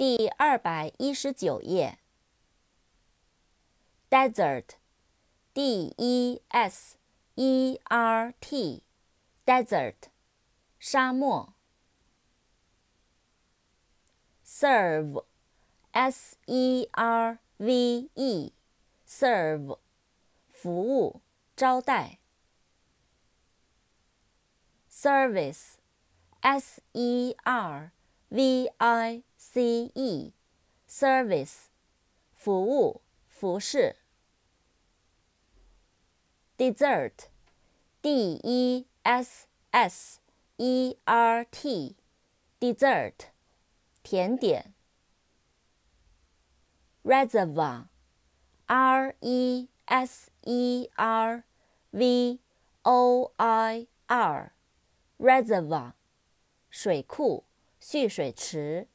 第二百一十九页。Desert，D-E-S-E-R-T，Desert，沙漠。Serve，S-E-R-V-E，Serve，服务，招待。service，s-e-r vicer service 服务，服饰。Dessert，D-E-S-S-E-R-T，Dessert，甜点。Reservoir，R-E-S-E-R-V-O-I-R。reservoir，水库、蓄水池。